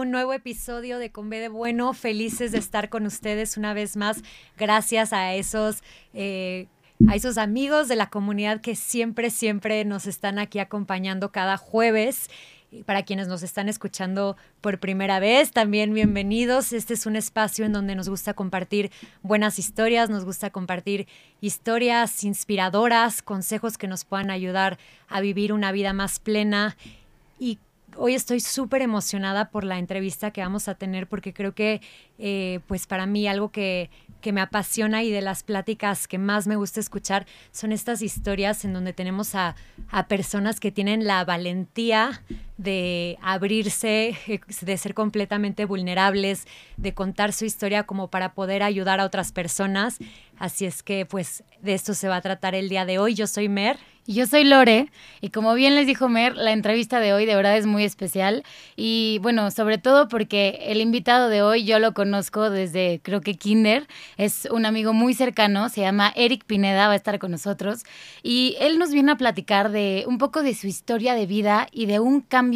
un nuevo episodio de Con de Bueno. Felices de estar con ustedes una vez más. Gracias a esos, eh, a esos amigos de la comunidad que siempre, siempre nos están aquí acompañando cada jueves. Para quienes nos están escuchando por primera vez, también bienvenidos. Este es un espacio en donde nos gusta compartir buenas historias, nos gusta compartir historias inspiradoras, consejos que nos puedan ayudar a vivir una vida más plena. Hoy estoy súper emocionada por la entrevista que vamos a tener porque creo que eh, pues para mí algo que, que, me apasiona y de las pláticas que más me gusta escuchar son estas historias en donde tenemos a, a personas que tienen la valentía de abrirse, de ser completamente vulnerables, de contar su historia como para poder ayudar a otras personas. Así es que pues de esto se va a tratar el día de hoy. Yo soy Mer. Y yo soy Lore, y como bien les dijo Mer, la entrevista de hoy de verdad es muy especial. Y bueno, sobre todo porque el invitado de hoy yo lo conozco desde creo que Kinder, es un amigo muy cercano, se llama Eric Pineda, va a estar con nosotros. Y él nos viene a platicar de un poco de su historia de vida y de un cambio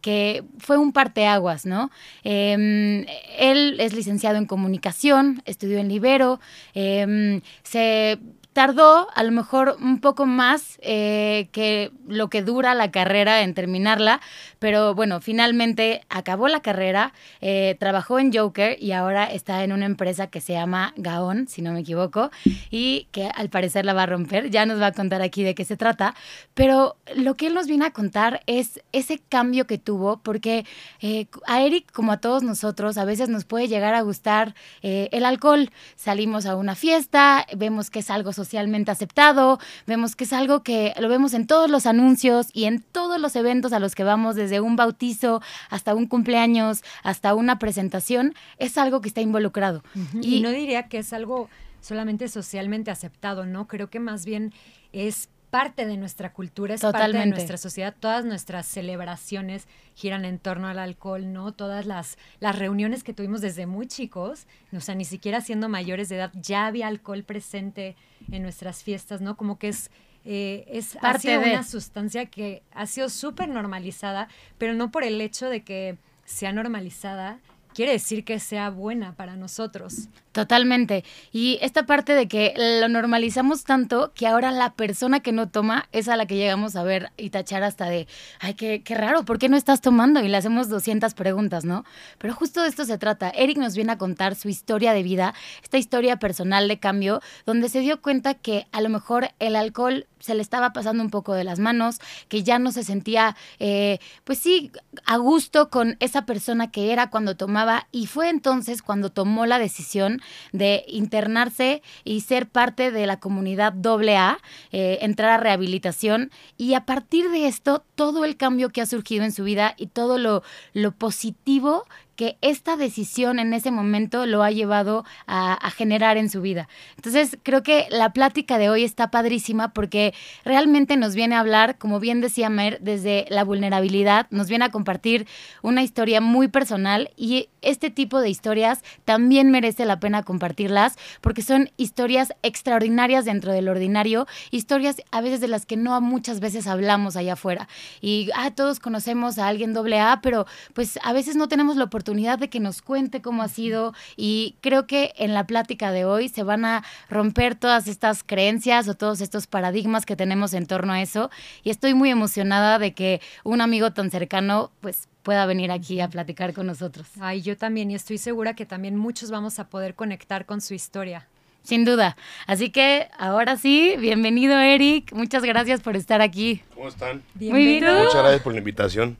que fue un parteaguas, ¿no? Eh, él es licenciado en comunicación, estudió en Libero, eh, se tardó a lo mejor un poco más eh, que lo que dura la carrera en terminarla, pero bueno, finalmente acabó la carrera, eh, trabajó en Joker y ahora está en una empresa que se llama Gaon, si no me equivoco, y que al parecer la va a romper, ya nos va a contar aquí de qué se trata, pero lo que él nos viene a contar es ese cambio que tuvo, porque eh, a Eric, como a todos nosotros, a veces nos puede llegar a gustar eh, el alcohol, salimos a una fiesta, vemos que es algo social, socialmente aceptado, vemos que es algo que lo vemos en todos los anuncios y en todos los eventos a los que vamos, desde un bautizo hasta un cumpleaños, hasta una presentación, es algo que está involucrado. Uh -huh. y, y no diría que es algo solamente socialmente aceptado, ¿no? Creo que más bien es parte de nuestra cultura, es Totalmente. parte de nuestra sociedad. Todas nuestras celebraciones giran en torno al alcohol, ¿no? Todas las, las reuniones que tuvimos desde muy chicos, o sea, ni siquiera siendo mayores de edad, ya había alcohol presente en nuestras fiestas, ¿no? Como que es... Eh, es Parte ha sido de- una sustancia que ha sido súper normalizada, pero no por el hecho de que sea normalizada, quiere decir que sea buena para nosotros. Totalmente. Y esta parte de que lo normalizamos tanto que ahora la persona que no toma es a la que llegamos a ver y tachar hasta de, ay, qué, qué raro, ¿por qué no estás tomando? Y le hacemos 200 preguntas, ¿no? Pero justo de esto se trata. Eric nos viene a contar su historia de vida, esta historia personal de cambio, donde se dio cuenta que a lo mejor el alcohol se le estaba pasando un poco de las manos, que ya no se sentía, eh, pues sí, a gusto con esa persona que era cuando tomaba y fue entonces cuando tomó la decisión de internarse y ser parte de la comunidad AA, eh, entrar a rehabilitación. Y a partir de esto todo el cambio que ha surgido en su vida y todo lo, lo positivo que esta decisión en ese momento lo ha llevado a, a, generar en su vida. Entonces, creo que la plática de hoy está padrísima porque realmente nos viene a hablar, como bien decía Mer, desde la vulnerabilidad, nos viene a compartir una historia muy personal y este tipo de historias también merece la pena compartirlas porque son historias extraordinarias dentro del ordinario, historias a veces de las que no muchas veces hablamos allá afuera. Y ah, todos conocemos a alguien doble A, pero pues a veces no tenemos la oportunidad de que nos cuente cómo ha sido y creo que en la plática de hoy se van a romper todas estas creencias o todos estos paradigmas que tenemos en torno a eso y estoy muy emocionada de que un amigo tan cercano pues pueda venir aquí a platicar con nosotros. Ay, yo también y estoy segura que también muchos vamos a poder conectar con su historia. Sin duda. Así que ahora sí, bienvenido Eric. Muchas gracias por estar aquí. ¿Cómo están? Muy bien. Muchas gracias por la invitación.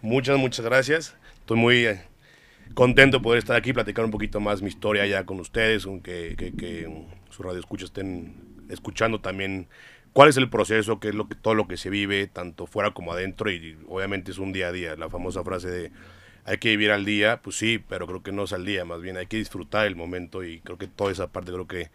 Muchas, muchas gracias. Estoy muy eh, contento de poder estar aquí, platicar un poquito más mi historia ya con ustedes, que, que, que su radio escucha estén escuchando también cuál es el proceso, qué es lo que, todo lo que se vive, tanto fuera como adentro, y obviamente es un día a día, la famosa frase de hay que vivir al día, pues sí, pero creo que no es al día, más bien hay que disfrutar el momento y creo que toda esa parte creo que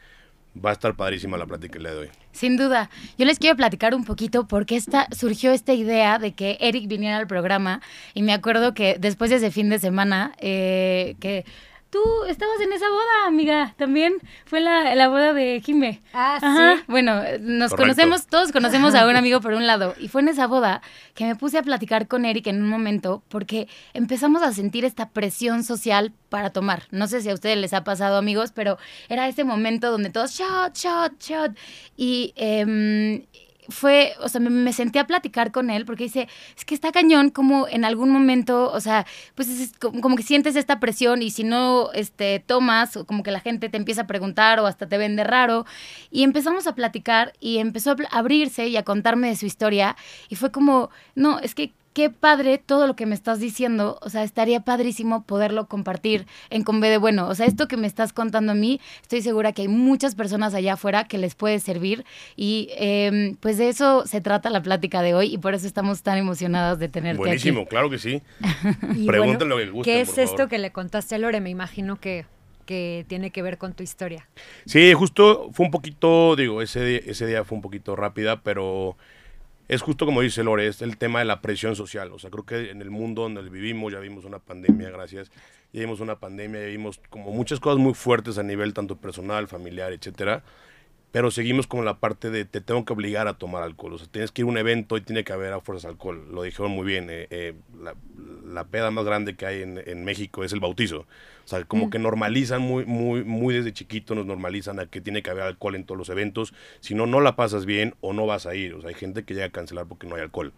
va a estar padrísima la plática que le doy. Sin duda. Yo les quiero platicar un poquito porque esta, surgió esta idea de que Eric viniera al programa y me acuerdo que después de ese fin de semana, eh, que tú estabas en esa boda, amiga, también fue la, la boda de Jime. Ah, Ajá. sí. Bueno, nos Correcto. conocemos, todos conocemos a un amigo por un lado. Y fue en esa boda que me puse a platicar con Eric en un momento porque empezamos a sentir esta presión social para tomar. No sé si a ustedes les ha pasado, amigos, pero era ese momento donde todos shot, shot, shot. Y em, fue, o sea, me, me senté a platicar con él porque dice, es que está cañón como en algún momento, o sea, pues es como, que sientes esta presión y si no este, tomas, como que la gente te empieza a preguntar o hasta te vende raro. Y empezamos a platicar y empezó a abrirse y a contarme de su historia y fue como, no, es que qué padre todo lo que me estás diciendo, o sea, estaría padrísimo poderlo compartir en Con B de Bueno, o sea, esto que me estás contando a mí, estoy segura que hay muchas personas allá afuera que les puede servir y eh, pues de eso se trata la plática de hoy y por eso estamos tan emocionadas de tenerte Buenísimo, aquí. claro que sí. Lo que gusten, ¿Qué es por esto favor. que le contaste a Lore? Me imagino que, que tiene que ver con tu historia. Sí, justo fue un poquito, digo, ese, ese día fue un poquito rápida, pero es justo como dice Lore, es el tema de la presión social. O sea, creo que en el mundo donde vivimos, ya vimos una pandemia, gracias, ya vimos una pandemia, ya vimos como muchas cosas muy fuertes a nivel tanto personal, familiar, etcétera. Pero seguimos con la parte de te tengo que obligar a tomar alcohol. O sea, tienes que ir a un evento y tiene que haber a fuerzas alcohol. Lo dijeron muy bien. eh, eh, la, la peda más grande que hay en, en México es el bautizo. O sea, como que normalizan muy, muy, muy desde chiquito, nos normalizan a que tiene que haber alcohol en todos los eventos. Si no, no la pasas bien o no vas a ir. O sea, hay gente que llega a cancelar porque no hay alcohol.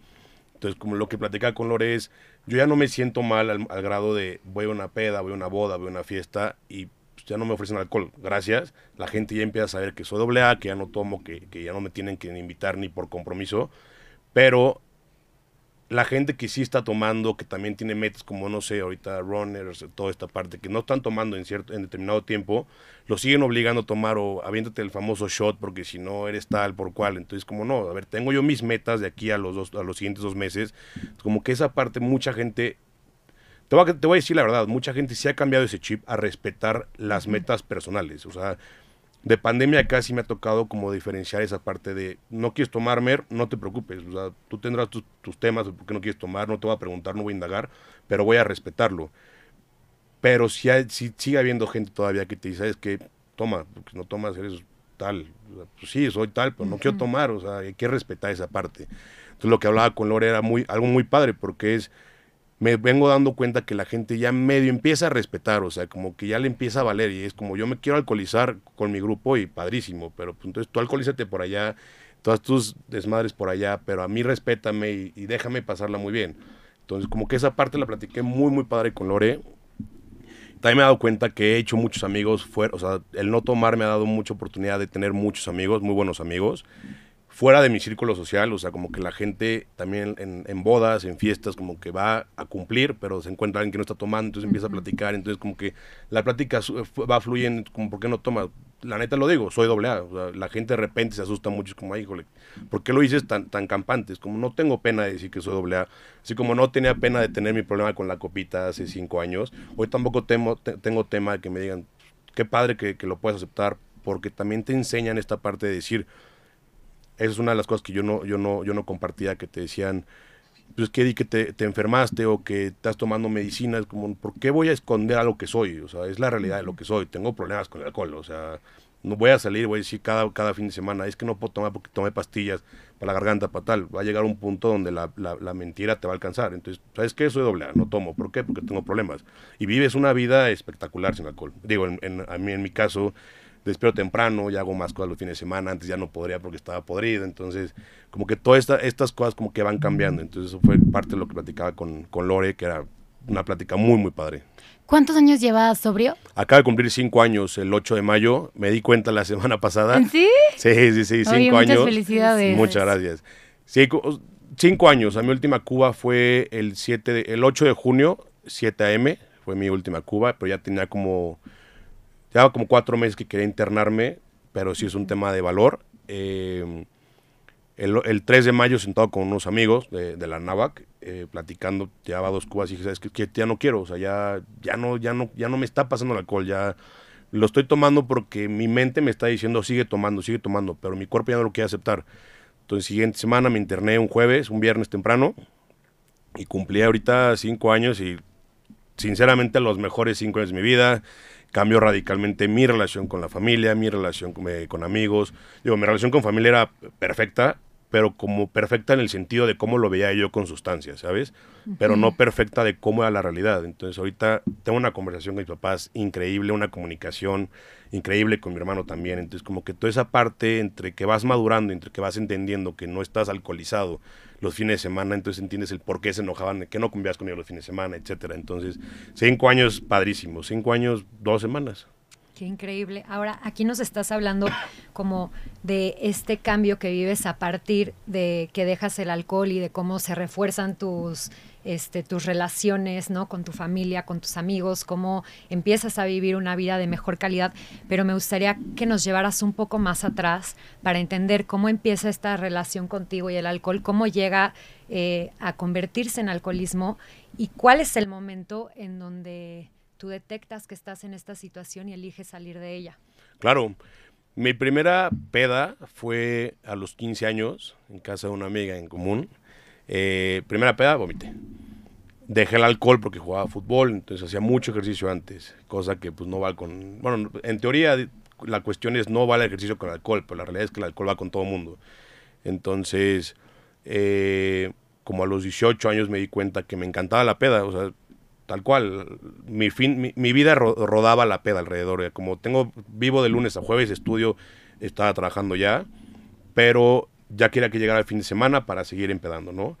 Entonces, como lo que platicaba con Lore es, yo ya no me siento mal al, al grado de voy a una peda, voy a una boda, voy a una fiesta y pues, ya no me ofrecen alcohol. Gracias. La gente ya empieza a saber que soy doble A, que ya no tomo, que, que ya no me tienen que invitar ni por compromiso. Pero la gente que sí está tomando, que también tiene metas como, no sé, ahorita runners, toda esta parte, que no están tomando en, cierto, en determinado tiempo, lo siguen obligando a tomar o aviéntate el famoso shot porque si no eres tal por cual. Entonces, como no, a ver, tengo yo mis metas de aquí a los, dos, a los siguientes dos meses. Como que esa parte, mucha gente, te voy, a, te voy a decir la verdad, mucha gente sí ha cambiado ese chip a respetar las metas personales. O sea, de pandemia sí me ha tocado como diferenciar esa parte de no quieres tomar mer, no te preocupes, o sea, tú tendrás tus, tus temas de por qué no quieres tomar, no te voy a preguntar, no voy a indagar, pero voy a respetarlo. Pero si, hay, si sigue habiendo gente todavía que te dice, es que toma, porque no tomas, eres tal. O sea, pues sí, soy tal, pero no quiero tomar, o sea, hay que respetar esa parte. Entonces lo que hablaba con Lore era muy, algo muy padre, porque es, me vengo dando cuenta que la gente ya medio empieza a respetar, o sea, como que ya le empieza a valer, y es como yo me quiero alcoholizar con mi grupo y padrísimo, pero pues, entonces tú alcoholízate por allá, todas tus desmadres por allá, pero a mí respétame y, y déjame pasarla muy bien. Entonces como que esa parte la platiqué muy, muy padre con Lore, también me he dado cuenta que he hecho muchos amigos fuera, o sea, el no tomar me ha dado mucha oportunidad de tener muchos amigos, muy buenos amigos, fuera de mi círculo social, o sea, como que la gente también en, en bodas, en fiestas, como que va a cumplir, pero se encuentra alguien que no está tomando, entonces empieza a platicar, entonces como que la plática fu- va fluyendo, como, ¿por qué no tomas? La neta lo digo, soy doble A, o sea, la gente de repente se asusta mucho, es como, híjole, ¿por qué lo dices tan, tan campante? Es como, no tengo pena de decir que soy doble A, así como no tenía pena de tener mi problema con la copita hace cinco años, hoy tampoco temo, te- tengo tema de que me digan, qué padre que, que lo puedas aceptar, porque también te enseñan esta parte de decir, esa es una de las cosas que yo no, yo no, yo no compartía, que te decían, pues que di que te, te enfermaste o que estás tomando medicinas, como, ¿por qué voy a esconder algo que soy? O sea, es la realidad de lo que soy. Tengo problemas con el alcohol, o sea, no voy a salir, voy a decir cada, cada fin de semana, es que no puedo tomar porque tomé pastillas para la garganta, para tal. Va a llegar un punto donde la, la, mentira te va a alcanzar. Entonces, ¿sabes qué? Soy doble A, no tomo. ¿Por qué? Porque tengo problemas. Y vives una vida espectacular sin alcohol. Digo, en- a mí, en mi caso, despierto temprano, ya hago más cosas los fines de semana, antes ya no podría porque estaba podrido, entonces como que todas esta- estas cosas como que van cambiando, entonces eso fue parte de lo que platicaba con, con Lore, que era una plática muy muy padre. ¿Cuántos años llevas sobrio? Acaba de cumplir cinco años el 8 de mayo, me di cuenta la semana pasada. ¿En sí? Sí, sí, sí, Oye, cinco muchas años. felicidades. Muchas gracias. Sí, cinco años. A mi última Cuba fue el 7 de- el 8 de junio, 7 a.m. Fue mi última Cuba, pero ya tenía como, ya como cuatro meses que quería internarme, pero sí es un tema de valor. Eh, el, el 3 de mayo sentado con unos amigos de, de la NAVAC, eh, platicando, llevaba dos cubas y dije, ¿sabes qué? Que ya no quiero, o sea, ya, ya, no, ya, no, ya no me está pasando el alcohol, ya lo estoy tomando porque mi mente me está diciendo, sigue tomando, sigue tomando, pero mi cuerpo ya no lo quiere aceptar. Entonces, siguiente semana me interné un jueves, un viernes temprano, y cumplí ahorita cinco años y sinceramente los mejores cinco años de mi vida. cambió radicalmente mi relación con la familia, mi relación con, eh, amigos. Digo, mi relación con familia era perfecta, pero como perfecta en el sentido de cómo lo veía yo con sustancias, ¿sabes? Pero no perfecta de cómo era la realidad. Entonces ahorita tengo una conversación con mis papás increíble, una comunicación increíble con mi hermano también. Entonces como que toda esa parte entre que vas madurando, entre que vas entendiendo que no estás alcoholizado los fines de semana, entonces entiendes el por qué se enojaban, que no cumplías con ellos los fines de semana, etcétera. Entonces, cinco años padrísimos, cinco años, dos semanas. Qué increíble. Ahora, aquí nos estás hablando como de este cambio que vives a partir de que dejas el alcohol y de cómo se refuerzan tus, este, tus relaciones, ¿no? Con tu familia, con tus amigos, cómo empiezas a vivir una vida de mejor calidad. Pero me gustaría que nos llevaras un poco más atrás para entender cómo empieza esta relación contigo y el alcohol, cómo llega eh, a convertirse en alcoholismo y cuál es el momento en donde tú detectas que estás en esta situación y eliges salir de ella. Claro, mi primera peda fue a los 15 años en casa de una amiga en común. Eh, primera peda, vomité. Dejé el alcohol porque jugaba fútbol, entonces hacía mucho ejercicio antes, cosa que pues no va con... Bueno, en teoría la cuestión es no va el ejercicio con alcohol, pero la realidad es que el alcohol va con todo el mundo. Entonces, eh, como a los 18 años me di cuenta que me encantaba la peda, o sea, tal cual. Mi, fin, mi, vida rodaba la peda alrededor. Como tengo, vivo de lunes a jueves, estudio, estaba trabajando ya, pero ya quería que llegara el fin de semana para seguir empedando, ¿no?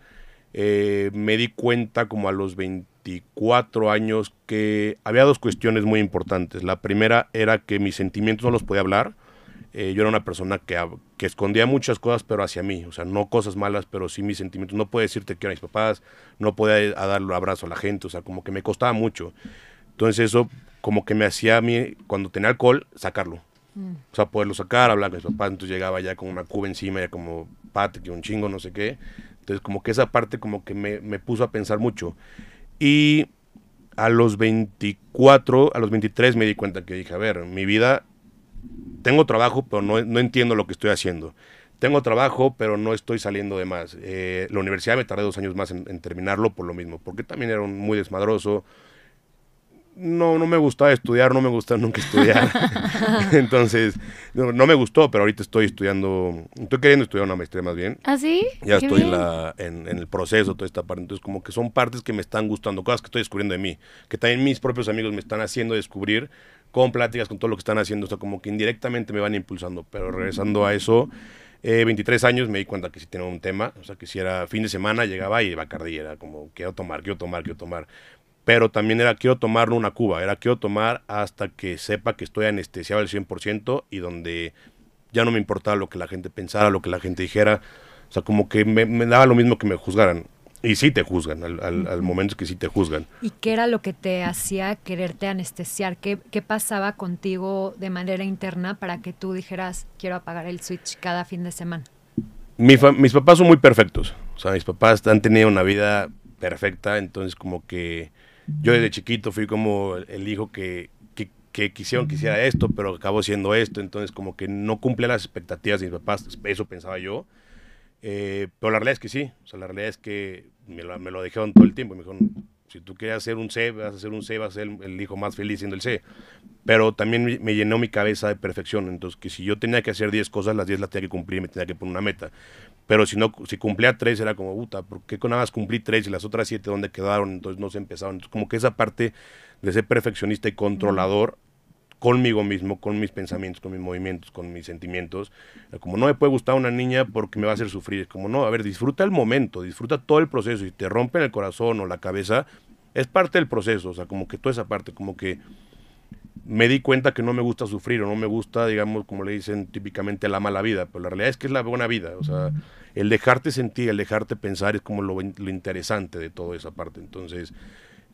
Eh, me di cuenta como a los 24 años que había dos cuestiones muy importantes. La primera era que mis sentimientos no los podía hablar eh, yo era una persona que, que, escondía muchas cosas, pero hacia mí, o sea, no cosas malas, pero sí mis sentimientos. No puedo decirte que eran mis papás, no podía darle un abrazo a la gente, o sea, como que me costaba mucho. Entonces eso como que me hacía a mí, cuando tenía alcohol, sacarlo. Mm. O sea, poderlo sacar, hablar con mis papás, entonces llegaba ya con una cuba encima, ya como pate, que un chingo, no sé qué. Entonces como que esa parte como que me, me puso a pensar mucho. Y a los 24, a los 23 me di cuenta que dije, a ver, mi vida tengo trabajo, pero no, no, entiendo lo que estoy haciendo. Tengo trabajo, pero no estoy saliendo de más. Eh, la universidad me tardé dos años más en, terminarlo por lo mismo, porque también era muy desmadroso. No, no me gustaba estudiar, no me gusta nunca estudiar. Entonces, no, me gustó, pero ahorita estoy estudiando, estoy queriendo estudiar una maestría más bien. ¿Ah, sí? Ya estoy la, en, en, el proceso, toda esta parte. Entonces, como que son partes que me están gustando, cosas que estoy descubriendo de mí, que también mis propios amigos me están haciendo descubrir con pláticas, con todo lo que están haciendo, o sea, como que indirectamente me van impulsando. Pero regresando a eso, 23 eh, años me di cuenta que si tenía un tema, o sea, que si era fin de semana llegaba y Bacardí era como, quiero tomar, quiero tomar, quiero tomar. Pero también era, quiero tomar una cuba, era, quiero tomar hasta que sepa que estoy anestesiado al 100% y donde ya no me importaba lo que la gente pensara, lo que la gente dijera. O sea, como que me, me daba lo mismo que me juzgaran. Y sí te juzgan, al, al, momento que sí te juzgan. ¿Y qué era lo que te hacía quererte anestesiar? ¿Qué, ¿Qué, pasaba contigo de manera interna para que tú dijeras, quiero apagar el switch cada fin de semana? mis papás son muy perfectos. O sea, mis papás han tenido una vida perfecta, entonces como que yo desde chiquito fui como el hijo que, que, que quisieron que hiciera esto, pero acabó siendo esto, entonces como que no cumple las expectativas de mis papás, eso pensaba yo. Eh, pero la realidad es que sí, o sea, la realidad es que me lo, me lo dijeron todo el tiempo, me dijeron, si tú quieres hacer un C, vas a hacer un C, vas a ser el, hijo más feliz siendo el C. Pero también me, llenó mi cabeza de perfección, entonces que si yo tenía que hacer 10 cosas, las 10 las tenía que cumplir, me tenía que poner una meta. Pero si no, si cumplía 3 era como, puta, ¿por qué con nada más cumplí 3 y las otras 7 dónde quedaron? Entonces no se empezaron. Entonces como que esa parte de ser perfeccionista y controlador conmigo mismo, con mis pensamientos, con mis movimientos, con mis sentimientos. Como no me puede gustar una niña porque me va a hacer sufrir. Como no, a ver, disfruta el momento, disfruta todo el proceso. Y te rompen el corazón o la cabeza, es parte del proceso. O sea, como que toda esa parte, como que me di cuenta que no me gusta sufrir o no me gusta, digamos, como le dicen típicamente, la mala vida. Pero la realidad es que es la buena vida. O sea, el dejarte sentir, el dejarte pensar es como lo, lo interesante de toda esa parte. Entonces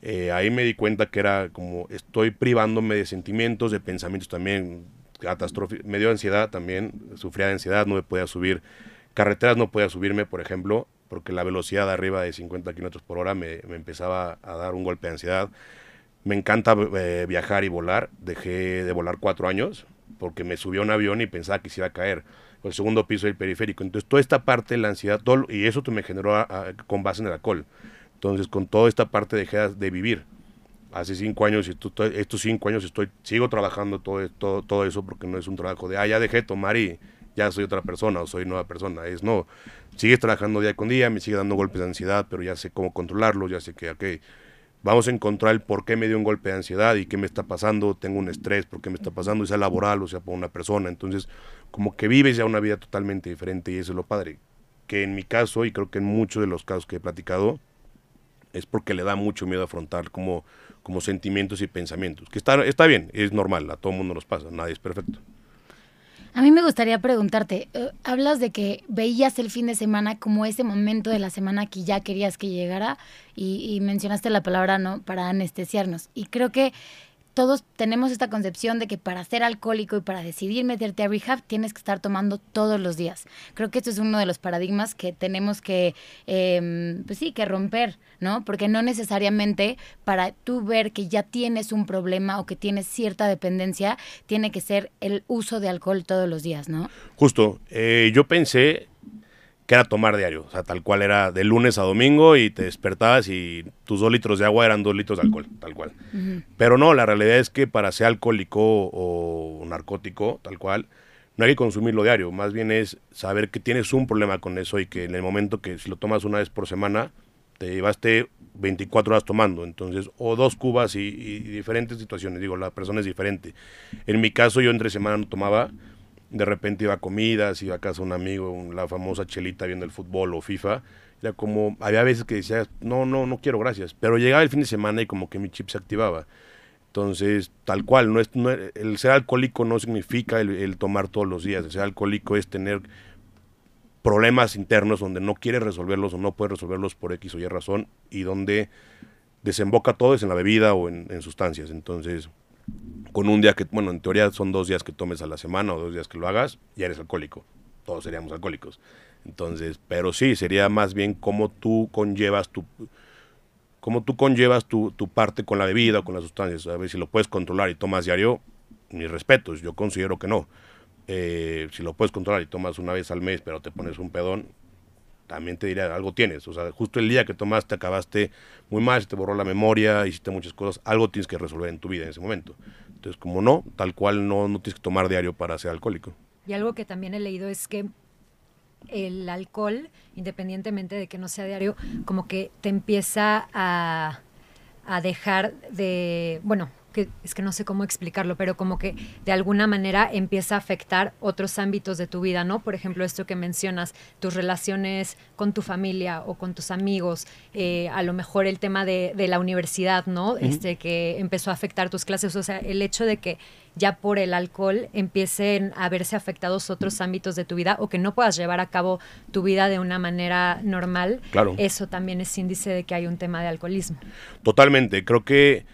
eh, ahí me di cuenta que era como estoy privándome de sentimientos, de pensamientos también, catastróficos. Me dio ansiedad también, sufría de ansiedad, no me podía subir. Carreteras no podía subirme, por ejemplo, porque la velocidad arriba de 50 kilómetros por hora me, empezaba a dar un golpe de ansiedad. Me encanta eh, viajar y volar. Dejé de volar cuatro años porque me subió un avión y pensaba que se iba a caer el segundo piso del periférico. Entonces, toda esta parte de la ansiedad, todo, y eso me generó con base en el alcohol. Entonces, con toda esta parte dejé de vivir. hace cinco años y estos cinco años estoy, sigo trabajando todo, todo, todo eso porque no es un trabajo de, ah, ya dejé de tomar y ya soy otra persona o soy nueva persona. Es no, sigues trabajando día con día, me sigue dando golpes de ansiedad, pero ya sé cómo controlarlo, ya sé que, ok, vamos a encontrar el por qué me dio un golpe de ansiedad y qué me está pasando, tengo un estrés, por qué me está pasando, sea laboral o sea por una persona. Entonces, como que vives ya una vida totalmente diferente y eso es lo padre. Que en mi caso, y creo que en muchos de los casos que he platicado, es porque le da mucho miedo afrontar como, como sentimientos y pensamientos. Que está, está bien, es normal, a todo mundo nos pasa, nadie es perfecto. A mí me gustaría preguntarte, eh, hablas de que veías el fin de semana como ese momento de la semana que ya querías que llegara y, y mencionaste la palabra, ¿no? Para anestesiarnos. Y creo que todos tenemos esta concepción de que para ser alcohólico y para decidir meterte a rehab tienes que estar tomando todos los días. Creo que esto es uno de los paradigmas que tenemos que, em, pues sí, que romper, ¿no? Porque no necesariamente para tú ver que ya tienes un problema o que tienes cierta dependencia, tiene que ser el uso de alcohol todos los días, ¿no? Justo, eh, yo pensé que era tomar diario. O sea, tal cual era de lunes a domingo y te despertabas y tus dos litros de agua eran dos litros de alcohol, tal cual. Pero no, la realidad es que para ser alcohólico o narcótico, tal cual, no hay que consumirlo diario. Más bien es saber que tienes un problema con eso y que en el momento que si lo tomas una vez por semana, te llevaste 24 horas tomando. Entonces, o dos cubas y, y diferentes situaciones. Digo, la persona es diferente. En mi caso, yo entre semana no tomaba de repente iba a comidas, iba a casa un amigo, la famosa chelita viendo el fútbol o FIFA. Era como, había veces que decía, no, no, no quiero, gracias. Pero llegaba el fin de semana y como que mi chip se activaba. Entonces, tal cual, no es, el ser alcohólico no significa el, tomar todos los días. El ser alcohólico es tener problemas internos donde no quiere resolverlos o no puede resolverlos por X o Y razón y donde desemboca todo es en la bebida o en sustancias. Entonces, con un día que, bueno, en teoría son dos días que tomes a la semana o dos días que lo hagas, ya eres alcohólico. Todos seríamos alcohólicos. Entonces, pero sí, sería más bien cómo tú conllevas tu cómo tú conllevas tu, tu parte con la bebida o con las sustancias. A ver si lo puedes controlar y tomas diario, mis respetos, yo considero que no. Eh, si lo puedes controlar y tomas una vez al mes, pero te pones un pedón, también te diría, algo tienes. O sea, justo el día que tomaste, acabaste muy mal, se te borró la memoria, hiciste muchas cosas, algo tienes que resolver en tu vida en ese momento. Entonces, como no, tal cual no, no tienes que tomar diario para ser alcohólico. Y algo que también he leído es que el alcohol, independientemente de que no sea diario, como que te empieza a, a dejar de, bueno, es que no sé cómo explicarlo, pero como que de alguna manera empieza a afectar otros ámbitos de tu vida, ¿no? Por ejemplo, esto que mencionas, tus relaciones con tu familia o con tus amigos, eh, a lo mejor el tema de, la universidad, ¿no? Este que empezó a afectar tus clases, o sea, el hecho de que ya por el alcohol empiecen a verse afectados otros ámbitos de tu vida o que no puedas llevar a cabo tu vida de una manera normal, claro. eso también es índice de que hay un tema de alcoholismo. Totalmente, creo que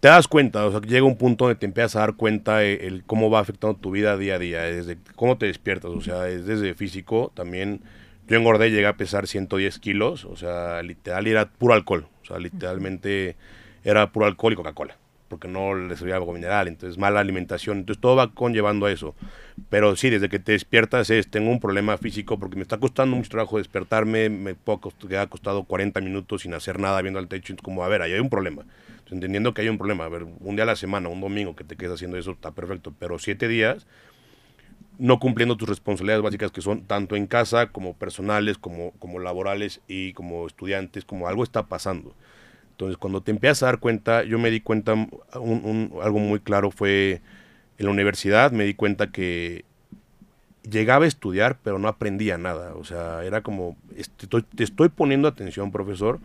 te das cuenta, o sea, llega un punto donde te empiezas a dar cuenta el, cómo va afectando tu vida día a día, desde cómo te despiertas, o sea, es desde físico, también yo engordé, llegué a pesar 110 kilos, o sea, literal era puro alcohol, o sea, literalmente era puro alcohol y Coca-Cola, porque no le servía algo mineral, entonces mala alimentación, entonces todo va conllevando a eso, pero sí, desde que te despiertas es, tengo un problema físico porque me está costando mucho trabajo despertarme, me puedo, ha costado 40 minutos sin hacer nada viendo al techo, como, a ver, ahí hay un problema, entendiendo que hay un problema. A ver, un día a la semana, un domingo que te quedes haciendo eso, está perfecto, pero siete días no cumpliendo tus responsabilidades básicas que son tanto en casa como personales, como, como laborales y como estudiantes, como algo está pasando. Entonces, cuando te empiezas a dar cuenta, yo me di cuenta, un, algo muy claro fue en la universidad, me di cuenta que llegaba a estudiar, pero no aprendía nada. O sea, era como, estoy, te estoy poniendo atención, profesor,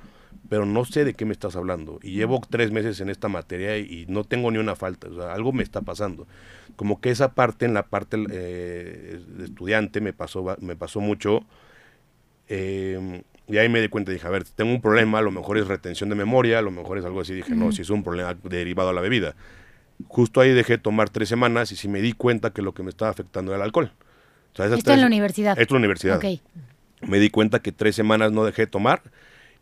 pero no sé de qué me estás hablando. Y llevo tres meses en esta materia y, no tengo ni una falta, o sea, algo me está pasando. Como que esa parte, en la parte eh, de estudiante, me pasó, me pasó mucho. Em, y ahí me di cuenta, dije, a ver, tengo un problema, a lo mejor es retención de memoria, a lo mejor es algo así. Dije, no, si es un problema derivado a la bebida. Justo ahí dejé tomar tres semanas y sí me di cuenta que lo que me estaba afectando era el alcohol. esto en la universidad. Esto en la universidad. Me di cuenta que tres semanas no dejé de tomar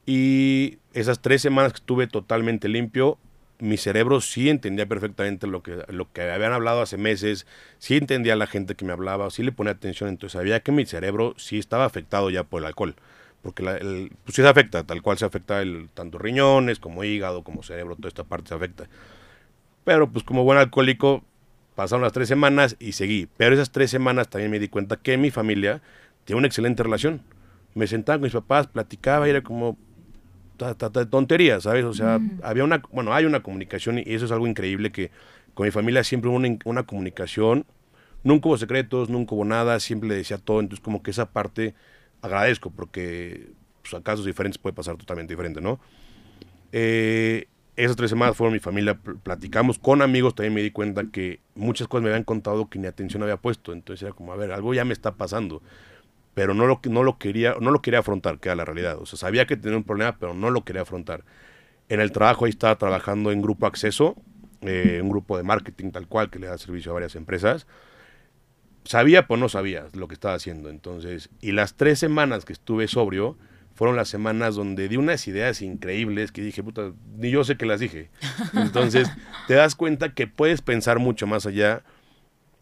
y esas tres semanas que estuve totalmente limpio, mi cerebro sí entendía perfectamente lo que, lo que habían hablado hace meses, sí entendía a la gente que me hablaba, sí le ponía atención, entonces sabía que mi cerebro sí estaba afectado ya por el alcohol. porque el, pues sí se afecta, tal cual se afecta el, tanto riñones como hígado, como cerebro, toda esta parte se afecta. Pero pues como buen alcohólico, pasaron las tres semanas y seguí. Pero esas tres semanas también me di cuenta que mi familia tiene una excelente relación. Me sentaba con mis papás, platicaba era como tonterías, ¿sabes? O sea, había una, bueno, hay una comunicación y eso es algo increíble que con mi familia siempre hubo una, una comunicación, nunca hubo secretos, nunca hubo nada, siempre le decía todo, entonces como que esa parte agradezco porque pues, a casos diferentes puede pasar totalmente diferente, ¿no? Eh, esas tres semanas fueron mi familia, platicamos con amigos, también me di cuenta que muchas cosas me habían contado que ni atención había puesto, entonces era como, a ver, algo ya me está pasando, pero no lo, no lo, quería, no lo quería afrontar, que era la realidad, o sea, sabía que tenía un problema, pero no lo quería afrontar. En el trabajo ahí estaba trabajando en Grupo Acceso, eh, un grupo de marketing tal cual que le da servicio a varias empresas, sabía, pues no sabía lo que estaba haciendo. Entonces, y las tres semanas que estuve sobrio fueron las semanas donde di unas ideas increíbles que dije, puta, ni yo sé que las dije. Entonces, te das cuenta que puedes pensar mucho más allá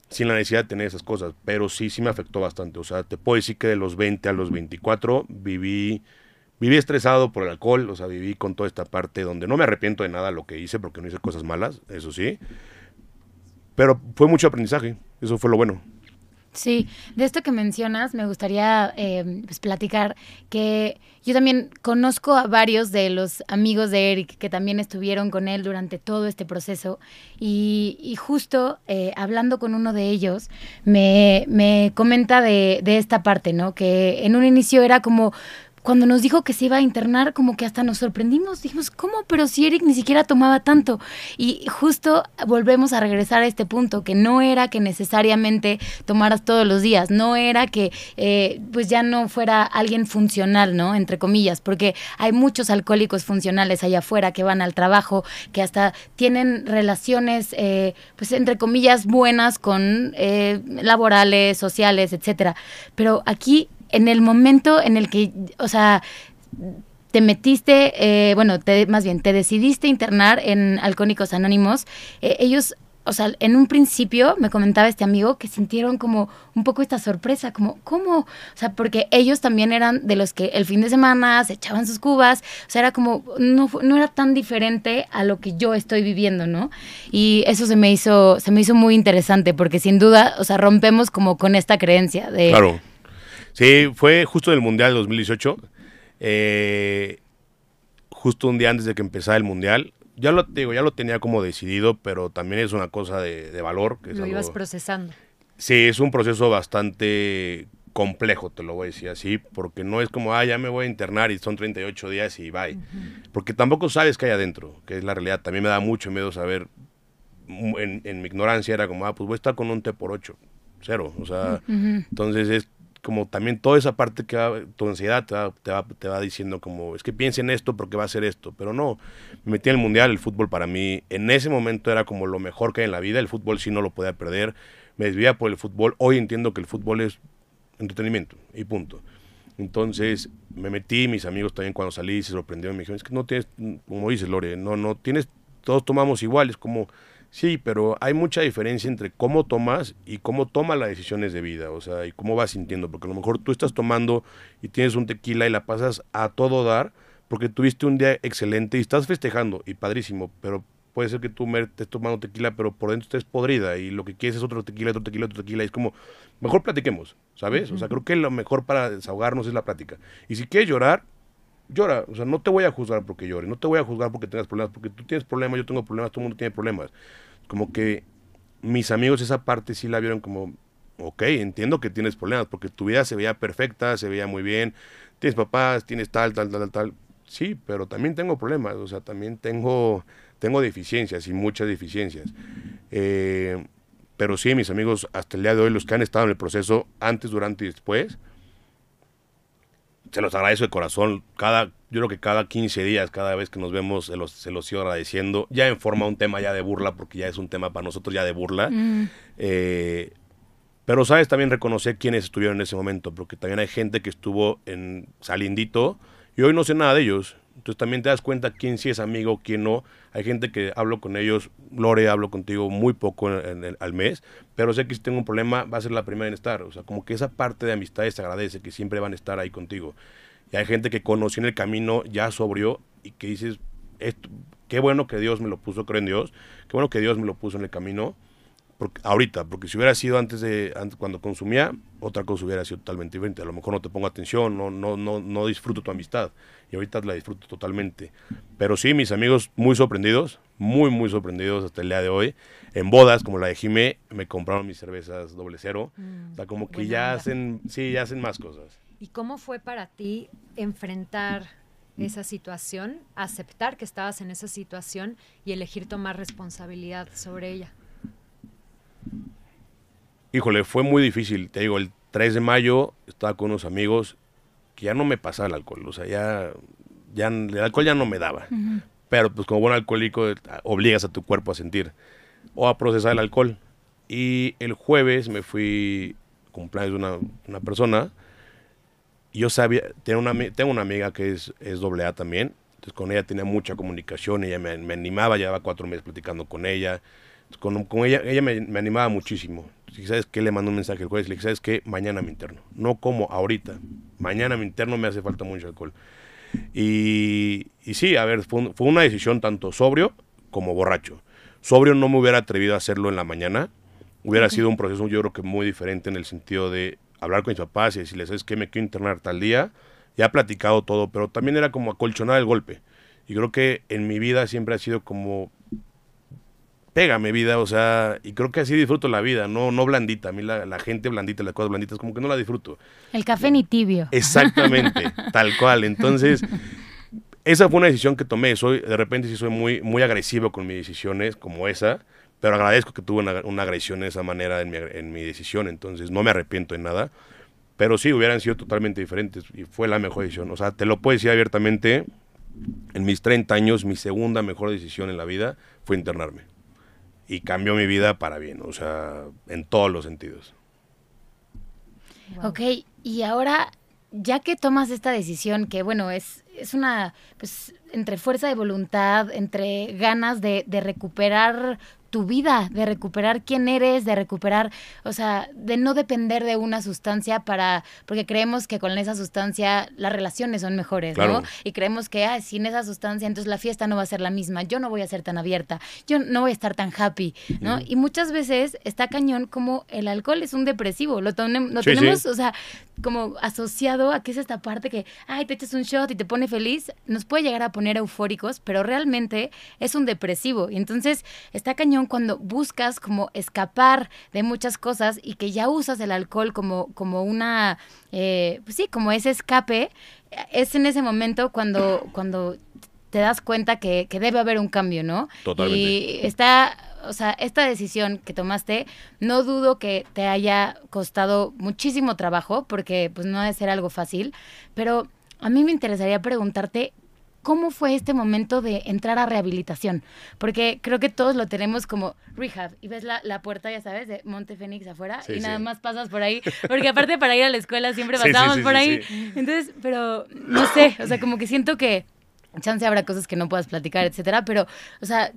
sin la necesidad de tener esas cosas, pero sí, sí me afectó bastante. O sea, te puedo decir que de los 20 a los 24 viví, viví estresado por el alcohol, o sea, viví con toda esta parte donde no me arrepiento de nada lo que hice, porque no hice cosas malas, eso sí. Pero fue mucho aprendizaje, eso fue lo bueno. Sí, de esto que mencionas, me gustaría eh, pues, platicar que yo también conozco a varios de los amigos de Eric que también estuvieron con él durante todo este proceso y, justo eh, hablando con uno de ellos me, me comenta de, de esta parte, ¿no? Que en un inicio era como cuando nos dijo que se iba a internar, como que hasta nos sorprendimos. Dijimos, ¿cómo? Pero si Eric ni siquiera tomaba tanto. Y justo volvemos a regresar a este punto, que no era que necesariamente tomaras todos los días, no era que eh, pues ya no fuera alguien funcional, ¿no? Entre comillas, porque hay muchos alcohólicos funcionales allá afuera que van al trabajo, que hasta tienen relaciones, eh, pues entre comillas, buenas con eh, laborales, sociales, etcétera. Pero aquí en el momento en el que, o sea, te metiste, eh, bueno, te, más bien, te decidiste internar en Alcohólicos Anónimos, eh, ellos, o sea, en un principio me comentaba este amigo que sintieron como un poco esta sorpresa, como, ¿cómo? O sea, porque ellos también eran de los que el fin de semana se echaban sus cubas, o sea, era como, no, no era tan diferente a lo que yo estoy viviendo, ¿no? Y eso se me hizo, se me hizo muy interesante, porque sin duda, o sea, rompemos como con esta creencia de... Claro Sí, fue justo en el Mundial 2018. Eh, justo un día antes de que empezara el Mundial. Ya lo digo, ya lo tenía como decidido, pero también es una cosa de, valor. lo ibas procesando. Sí, es un proceso bastante complejo, te lo voy a decir así, porque no es como, ah, ya me voy a internar y son 38 días y bye. Porque tampoco sabes qué hay adentro, que es la realidad. También me da mucho miedo saber, mm, en, mi ignorancia era como, ah, pues voy a estar con un T por 8, cero. O sea, entonces es como también toda esa parte que tu ansiedad te va, te va, te, va, diciendo como, es que piensa en esto porque va a ser esto, pero no, me metí en el mundial, el fútbol para mí en ese momento era como lo mejor que hay en la vida, el fútbol sí no lo podía perder, me desvía por el fútbol, hoy entiendo que el fútbol es entretenimiento y punto. Entonces me metí, mis amigos también cuando salí se sorprendieron, me dijeron, es que no tienes, como dices Lore, no, no tienes, todos tomamos igual, es como Sí, pero hay mucha diferencia entre cómo tomas y cómo tomas las decisiones de vida, o sea, y cómo vas sintiendo, porque a lo mejor tú estás tomando y tienes un tequila y la pasas a todo dar, porque tuviste un día excelente y estás festejando, y padrísimo, pero puede ser que tú estés tomando tequila, pero por dentro estés podrida y lo que quieres es otro tequila, otro tequila, otro tequila, y es como, mejor platiquemos, ¿sabes? O sea, creo que lo mejor para desahogarnos es la plática. Y si quieres llorar, llora, o sea, no te voy a juzgar porque llores, no te voy a juzgar porque tengas problemas, porque tú tienes problemas, yo tengo problemas, todo el mundo tiene problemas. Como que mis amigos esa parte sí la vieron como, ok, entiendo que tienes problemas, porque tu vida se veía perfecta, se veía muy bien, tienes papás, tienes tal, tal, tal, tal, sí, pero también tengo problemas, o sea, también tengo, tengo deficiencias y muchas deficiencias. Eh, pero sí, mis amigos, hasta el día de hoy, los que han estado en el proceso, antes, durante y después, se los agradezco de corazón. Cada, yo creo que cada 15 días, cada vez que nos vemos, se los, se los sigo agradeciendo. Ya en forma un tema ya de burla, porque ya es un tema para nosotros ya de burla. Mm. Eh, pero, ¿sabes? También reconocer quiénes estuvieron en ese momento, porque también hay gente que estuvo en Salindito y hoy no sé nada de ellos. Entonces también te das cuenta quién sí es amigo, quién no. Hay gente que hablo con ellos, Lore, hablo contigo muy poco al mes, pero sé que si tengo un problema va a ser la primera en estar. O sea, como que esa parte de amistades se agradece, que siempre van a estar ahí contigo. Y hay gente que conocí en el camino ya sobrio y que dices, qué bueno que Dios me lo puso, creo en Dios, qué bueno que Dios me lo puso en el camino porque, ahorita, porque si hubiera sido antes de antes, cuando consumía, otra cosa hubiera sido totalmente diferente. A lo mejor no te pongo atención, no, no, no, no disfruto tu amistad. Y ahorita la disfruto totalmente. Pero sí, mis amigos muy sorprendidos, muy, muy sorprendidos hasta el día de hoy. En bodas, como la de Jimé, me compraron mis cervezas doble cero. Mm, o sea, como que ya hacen, sí, ya hacen más cosas. ¿Y cómo fue para ti enfrentar esa situación, aceptar que estabas en esa situación y elegir tomar responsabilidad sobre ella? Híjole, fue muy difícil. Te digo, el 3 de mayo estaba con unos amigos que ya no me pasaba el alcohol. O sea, ya, ya el alcohol ya no me daba. Pero pues como buen alcohólico obligas a tu cuerpo a sentir o a procesar el alcohol. Y el jueves me fui cumpleaños de una, una persona. Y yo sabía, tengo una, tengo una amiga que es, es doble A también. Entonces con ella tenía mucha comunicación, ella me, me animaba, llevaba cuatro meses platicando con ella con, con ella, ella me, me, animaba muchísimo. Si sabes que le mandó un mensaje el jueves, le dije, ¿sabes qué? Mañana me interno. No como ahorita. Mañana me interno, me hace falta mucho alcohol. Y, y sí, a ver, fue, fue, una decisión tanto sobrio como borracho. Sobrio no me hubiera atrevido a hacerlo en la mañana. Hubiera sido un proceso, yo creo que muy diferente en el sentido de hablar con mis papás y decirles, ¿sabes qué? Me quiero internar tal día. Ya he platicado todo, pero también era como acolchonar el golpe. Y creo que en mi vida siempre ha sido como pégame vida, o sea, y creo que así disfruto la vida, no, no blandita. A mí la, gente blandita, las cosas blanditas, como que no la disfruto. El café ni tibio. Exactamente, tal cual. Entonces, esa fue una decisión que tomé. Soy, de repente sí soy muy, muy agresivo con mis decisiones, como esa, pero agradezco que tuve una, agresión de esa manera en mi, en mi decisión, entonces no me arrepiento de nada. Pero sí, hubieran sido totalmente diferentes y fue la mejor decisión. O sea, te lo puedo decir abiertamente, en mis 30 años, mi segunda mejor decisión en la vida fue internarme y cambió mi vida para bien, o sea, en todos los sentidos. Ok, y ahora, ya que tomas esta decisión, que bueno, es, es una, pues, entre fuerza de voluntad, entre ganas de, de recuperar tu vida, de recuperar quién eres, de recuperar, o sea, de no depender de una sustancia para, porque creemos que con esa sustancia las relaciones son mejores, ¿no? Y creemos que, ah, sin esa sustancia, entonces la fiesta no va a ser la misma, yo no voy a ser tan abierta, yo no voy a estar tan happy, ¿no? Y muchas veces está cañón como el alcohol es un depresivo, lo, tenemos, o sea, como asociado a que es esta parte que, ay, te echas un shot y te pone feliz, nos puede llegar a poner eufóricos, pero realmente es un depresivo. Y entonces está cañón cuando buscas como escapar de muchas cosas y que ya usas el alcohol como, como una, eh, pues sí, como ese escape, es en ese momento cuando, cuando te das cuenta que, que debe haber un cambio, ¿no? Totalmente. Y está o sea, esta decisión que tomaste, no dudo que te haya costado muchísimo trabajo, porque pues no debe ser algo fácil, pero a mí me interesaría preguntarte ¿Cómo fue este momento de entrar a rehabilitación? Porque creo que todos lo tenemos como rehab y ves la, la puerta, ya sabes, de Monte Fénix afuera y nada más pasas por ahí. Porque aparte para ir a la escuela siempre pasábamos por ahí. Entonces, pero no sé, o sea, como que siento que chance habrá cosas que no puedas platicar, etcétera, pero, o sea,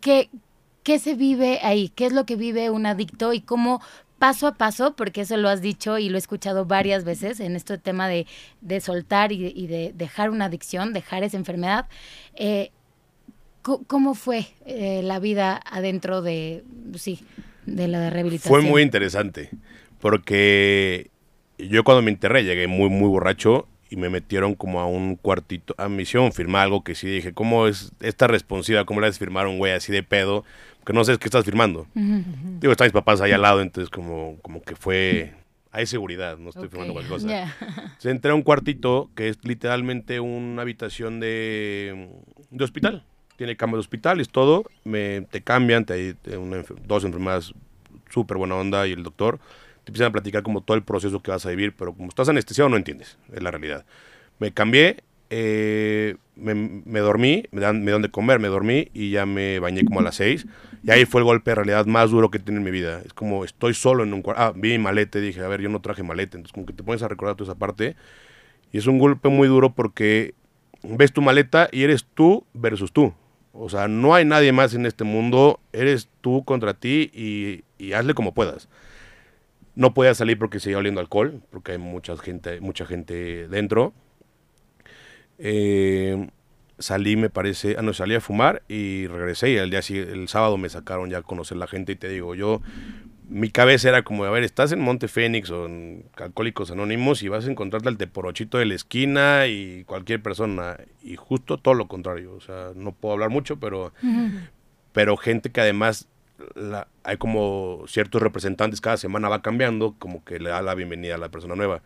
¿qué, ¿Qué se vive ahí? ¿Qué es lo que vive un adicto y cómo paso a paso, porque eso lo has dicho y lo he escuchado varias veces en este tema de, de soltar y, de, dejar una adicción, dejar esa enfermedad. Eh, ¿Cómo fue eh, la vida adentro de, sí, de la rehabilitación? Fue muy interesante, porque yo cuando me enterré llegué muy, muy borracho y me metieron como a un cuartito. A misión firmar algo que sí dije, ¿cómo es esta responsiva? ¿Cómo le haces firmar a un güey así de pedo? que no sé qué estás firmando. Digo, están mis papás ahí al lado, entonces como, como que fue... Hay seguridad, no estoy firmando cualquier cosa. Se entré a un cuartito que es literalmente una habitación de, de hospital. Tiene cama de hospital, es todo. Me, te cambian, te, dos enfermeras súper buena onda y el doctor. Te empiezan a platicar como todo el proceso que vas a vivir, pero como estás anestesiado no entiendes, es la realidad. Me cambié, eh, me, dormí, me dan, me dan de comer, me dormí y ya me bañé como a las seis. Y ahí fue el golpe de realidad más duro que tiene en mi vida. Es como estoy solo en un cuarto. Ah, vi mi malete, dije, a ver, yo no traje malete. Entonces, como que te pones a recordar toda esa parte. Y es un golpe muy duro porque ves tu maleta y eres tú versus tú. O sea, no hay nadie más en este mundo. Eres tú contra ti y, y hazle como puedas. No podía salir porque seguía oliendo alcohol, porque hay mucha gente, mucha gente dentro. Eh, salí, me parece, ah, no, salí a fumar y regresé y el día el sábado me sacaron ya a conocer la gente y te digo, yo, mi cabeza era como, a ver, estás en Monte Fénix o en Alcohólicos Anónimos y vas a encontrarte al teporochito de la esquina y cualquier persona y justo todo lo contrario, o sea, no puedo hablar mucho, pero, pero gente que además hay como ciertos representantes, cada semana va cambiando, como que le da la bienvenida a la persona nueva.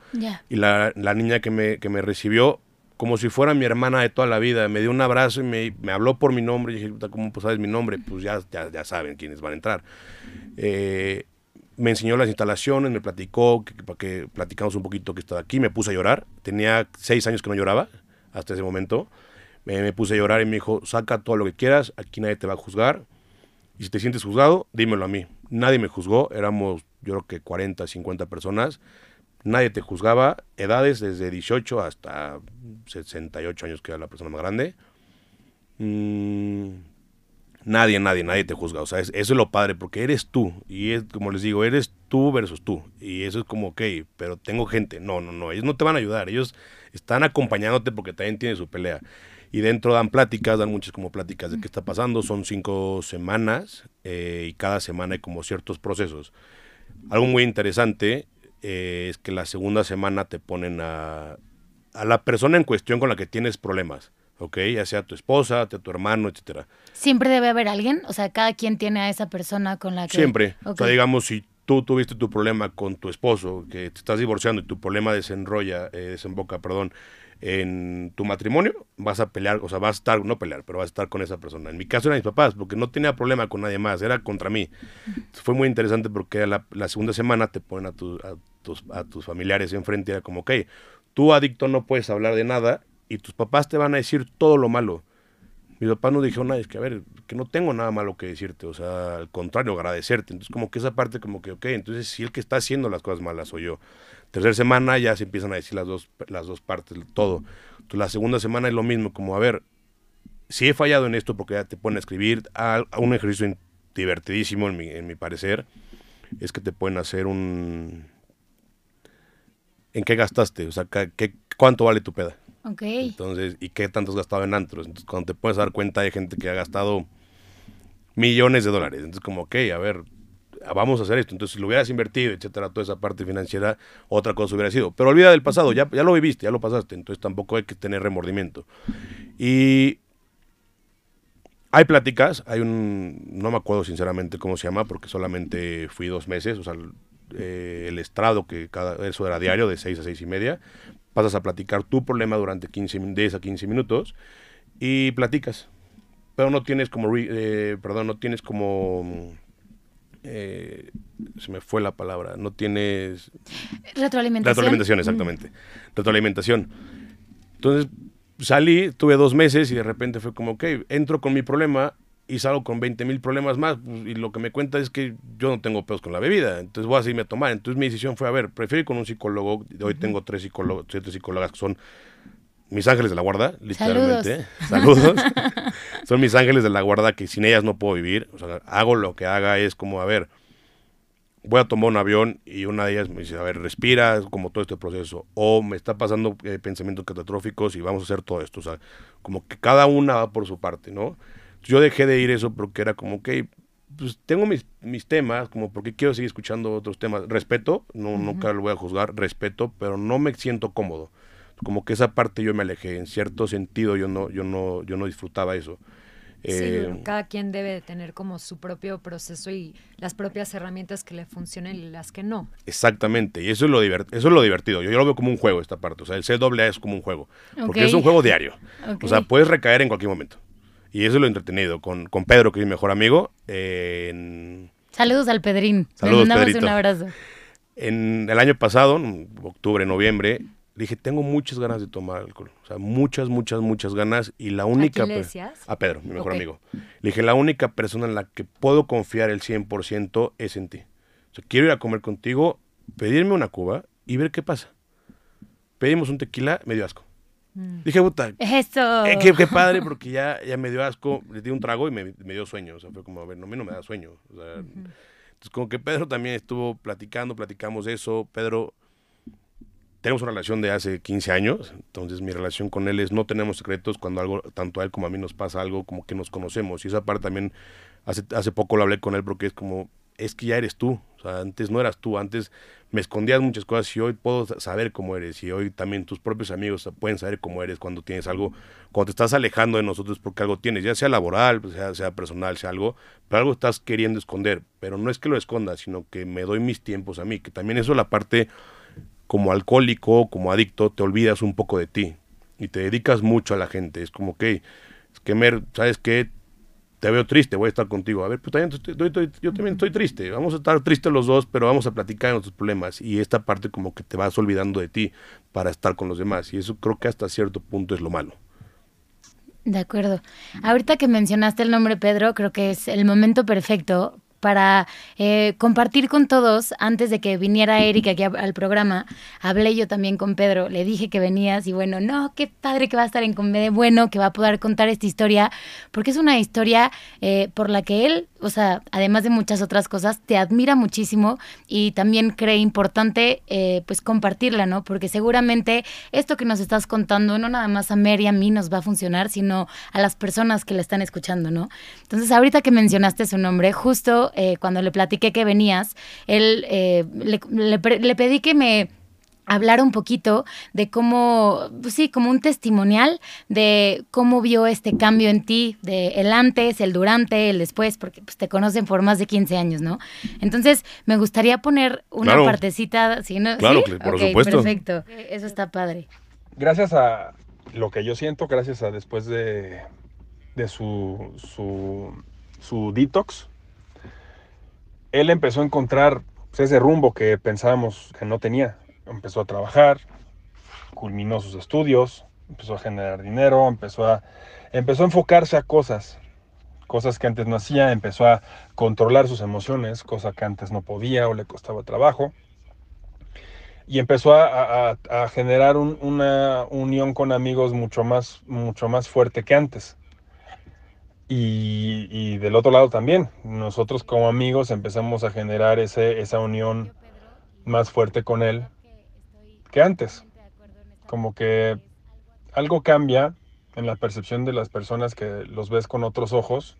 Y la, la, niña que me, que me recibió como si fuera mi hermana de toda la vida. Me dio un abrazo y me, me habló por mi nombre. Y dije, ¿cómo pues, sabes mi nombre? Pues ya, ya, ya saben quiénes van a entrar. Eh, me enseñó las instalaciones, me platicó, que, para que platicamos un poquito que estaba aquí. Me puse a llorar. Tenía seis años que no lloraba hasta ese momento. Me, me puse a llorar y me dijo, saca todo lo que quieras, aquí nadie te va a juzgar. Y si te sientes juzgado, dímelo a mí. Nadie me juzgó, éramos yo creo que 40, 50 personas nadie te juzgaba, edades desde 18 hasta 68 años, que era la persona más grande. Mm, nadie, nadie, nadie te juzga. O sea, eso es lo padre, porque eres tú. Y es, como les digo, eres tú versus tú. Y eso es como, ok, pero tengo gente. No, no, no, ellos no te van a ayudar. Ellos están acompañándote porque también tienen su pelea. Y dentro dan pláticas, dan muchas como pláticas de qué está pasando. Son cinco semanas eh, y cada semana hay como ciertos procesos. Algo muy interesante eh, es que la segunda semana te ponen a, a la persona en cuestión con la que tienes problemas. ¿ok? Ya sea tu esposa, tu hermano, etcétera. ¿Siempre debe haber alguien? O sea, cada quien tiene a esa persona con la que... Siempre. O sea, digamos, si tú tuviste tu problema con tu esposo, que te estás divorciando y tu problema desenrolla, eh, desemboca, perdón, en tu matrimonio, vas a pelear, o sea, vas a estar, no pelear, pero vas a estar con esa persona. En mi caso eran mis papás, porque no tenía problema con nadie más, era contra mí. Fue muy interesante porque la, la segunda semana te ponen a, tu, a, tus, a tus familiares enfrente, era como, ok, tú adicto no puedes hablar de nada y tus papás te van a decir todo lo malo. Mi papá no dijo nada, es que a ver, que no tengo nada malo que decirte, o sea, al contrario, agradecerte. Entonces, como que esa parte, como que, ok, entonces si el que está haciendo las cosas malas soy yo. Tercera semana ya se empiezan a decir las dos, las dos partes, todo. Entonces, la segunda semana es lo mismo, como, a ver, si he fallado en esto porque ya te ponen a escribir, a, un ejercicio divertidísimo, en mi, en mi parecer, es que te pueden hacer un... ¿En qué gastaste? O sea, ¿qué, ¿cuánto vale tu peda? Ok. Entonces, ¿y qué tanto has gastado en antros? Entonces, cuando te puedes dar cuenta hay gente que ha gastado millones de dólares. Entonces, como, ok, a ver, vamos a hacer esto. Entonces, si lo hubieras invertido, etcétera, toda esa parte financiera, otra cosa hubiera sido. Pero olvida del pasado, ya, ya lo viviste, ya lo pasaste. Entonces, tampoco hay que tener remordimiento. Y hay pláticas, hay un, no me acuerdo sinceramente cómo se llama, porque solamente fui dos meses, o sea, eh, el estrado, que cada, eso era diario, de seis a seis y media, pasas a platicar tu problema durante 15, 10 a 15 minutos y platicas. Pero no tienes como, eh, perdón, no tienes como eh, se me fue la palabra, no tienes... Retroalimentación. Retroalimentación, exactamente. Retroalimentación. Entonces salí, tuve dos meses y de repente fue como, ok, entro con mi problema y salgo con 20 mil problemas más pues, y lo que me cuenta es que yo no tengo pedos con la bebida, entonces voy a seguirme a tomar. Entonces mi decisión fue, a ver, prefiero ir con un psicólogo, hoy tengo tres psicólogos, siete psicólogas que son mis ángeles de la guarda, literalmente. Saludos. Son mis ángeles de la guarda que sin ellas no puedo vivir. O sea, hago lo que haga, es como, a ver, voy a tomar un avión y una de ellas me dice, a ver, respira, como todo este proceso. O me está pasando eh, pensamientos catastróficos y vamos a hacer todo esto. O sea, como que cada una va por su parte, ¿no? Yo dejé de ir eso porque era como, que pues tengo mis, mis temas, como porque quiero seguir escuchando otros temas. Respeto, no, nunca lo voy a juzgar, respeto, pero no me siento cómodo como que esa parte yo me alejé, en cierto sentido yo no, yo no, yo no disfrutaba eso. Sí, eh, cada quien debe tener como su propio proceso y las propias herramientas que le funcionen y las que no. Exactamente, y eso es lo, eso es lo divertido. Yo, lo veo como un juego esta parte, o sea, el CAA es como un juego, porque es un juego diario. O sea, puedes recaer en cualquier momento. Y eso es lo entretenido. Con, con Pedro, que es mi mejor amigo. Saludos al Pedrín. Saludos, Le mandamos un abrazo. En el año pasado, octubre, noviembre, dije, tengo muchas ganas de tomar alcohol. O sea, muchas, muchas, muchas ganas. Y la única... ¿A, a Pedro, mi mejor amigo. Le dije, la única persona en la que puedo confiar el 100% es en ti. O sea, quiero ir a comer contigo, pedirme una cuba y ver qué pasa. Pedimos un tequila, me dio asco. Mm. Dije, puta. Eso. Eh, qué, padre, porque ya, ya me dio asco. Le di un trago y me, dio sueño. O sea, fue como, a ver, no, a mí no me da sueño. O sea, Entonces, como que Pedro también estuvo platicando, platicamos eso. Pedro tenemos una relación de hace 15 años, entonces mi relación con él es no tenemos secretos cuando algo, tanto a él como a mí nos pasa algo, como que nos conocemos. Y esa parte también, hace, hace poco lo hablé con él porque es como, es que ya eres tú, o sea, antes no eras tú, antes me escondías muchas cosas y hoy puedo saber cómo eres y hoy también tus propios amigos pueden saber cómo eres cuando tienes algo, cuando te estás alejando de nosotros porque algo tienes, ya sea laboral, sea, sea personal, sea algo, pero algo estás queriendo esconder, pero no es que lo escondas, sino que me doy mis tiempos a mí, que también eso es la parte como alcohólico, como adicto, te olvidas un poco de ti y te dedicas mucho a la gente, es como que, es que Mer, ¿sabes qué? te veo triste, voy a estar contigo. A ver, pues también yo también estoy triste. Vamos a estar tristes los dos, pero vamos a platicar de nuestros problemas. Y esta parte como que te vas olvidando de ti para estar con los demás. Y eso creo que hasta cierto punto es lo malo. De acuerdo. Ahorita que mencionaste el nombre Pedro, creo que es el momento perfecto para eh, compartir con todos. Antes de que viniera Erika aquí al programa, hablé yo también con Pedro, le dije que venías y bueno, no, qué padre que va a estar en Comedia Bueno, que va a poder contar esta historia, porque es una historia eh, por la que él, o sea, además de muchas otras cosas, te admira muchísimo y también cree importante eh, pues compartirla, ¿no? Porque seguramente esto que nos estás contando no nada más a Mary y a mí nos va a funcionar, sino a las personas que la están escuchando, ¿no? Entonces, ahorita que mencionaste su nombre, justo eh, cuando le platiqué que venías, él eh, le, pedí que me hablara un poquito de cómo, pues sí, como un testimonial de cómo vio este cambio en ti, de el antes, el durante, el después, porque pues, te conocen por más de 15 años, ¿no? Entonces, me gustaría poner una partecita, ¿sí? ¿no? Claro, por supuesto. Perfecto, eso está padre. Gracias a lo que yo siento, gracias a después de, de su, su, su detox, él empezó a encontrar pues, ese rumbo que pensábamos que no tenía. Empezó a trabajar, culminó sus estudios, empezó a generar dinero, empezó a, empezó a enfocarse a cosas, cosas que antes no hacía, empezó a controlar sus emociones, cosa que antes no podía o le costaba trabajo. Y empezó a, generar una unión con amigos mucho más, mucho más fuerte que antes. Y, del otro lado también, nosotros como amigos empezamos a generar ese, esa unión más fuerte con él que antes. Como que algo cambia en la percepción de las personas que los ves con otros ojos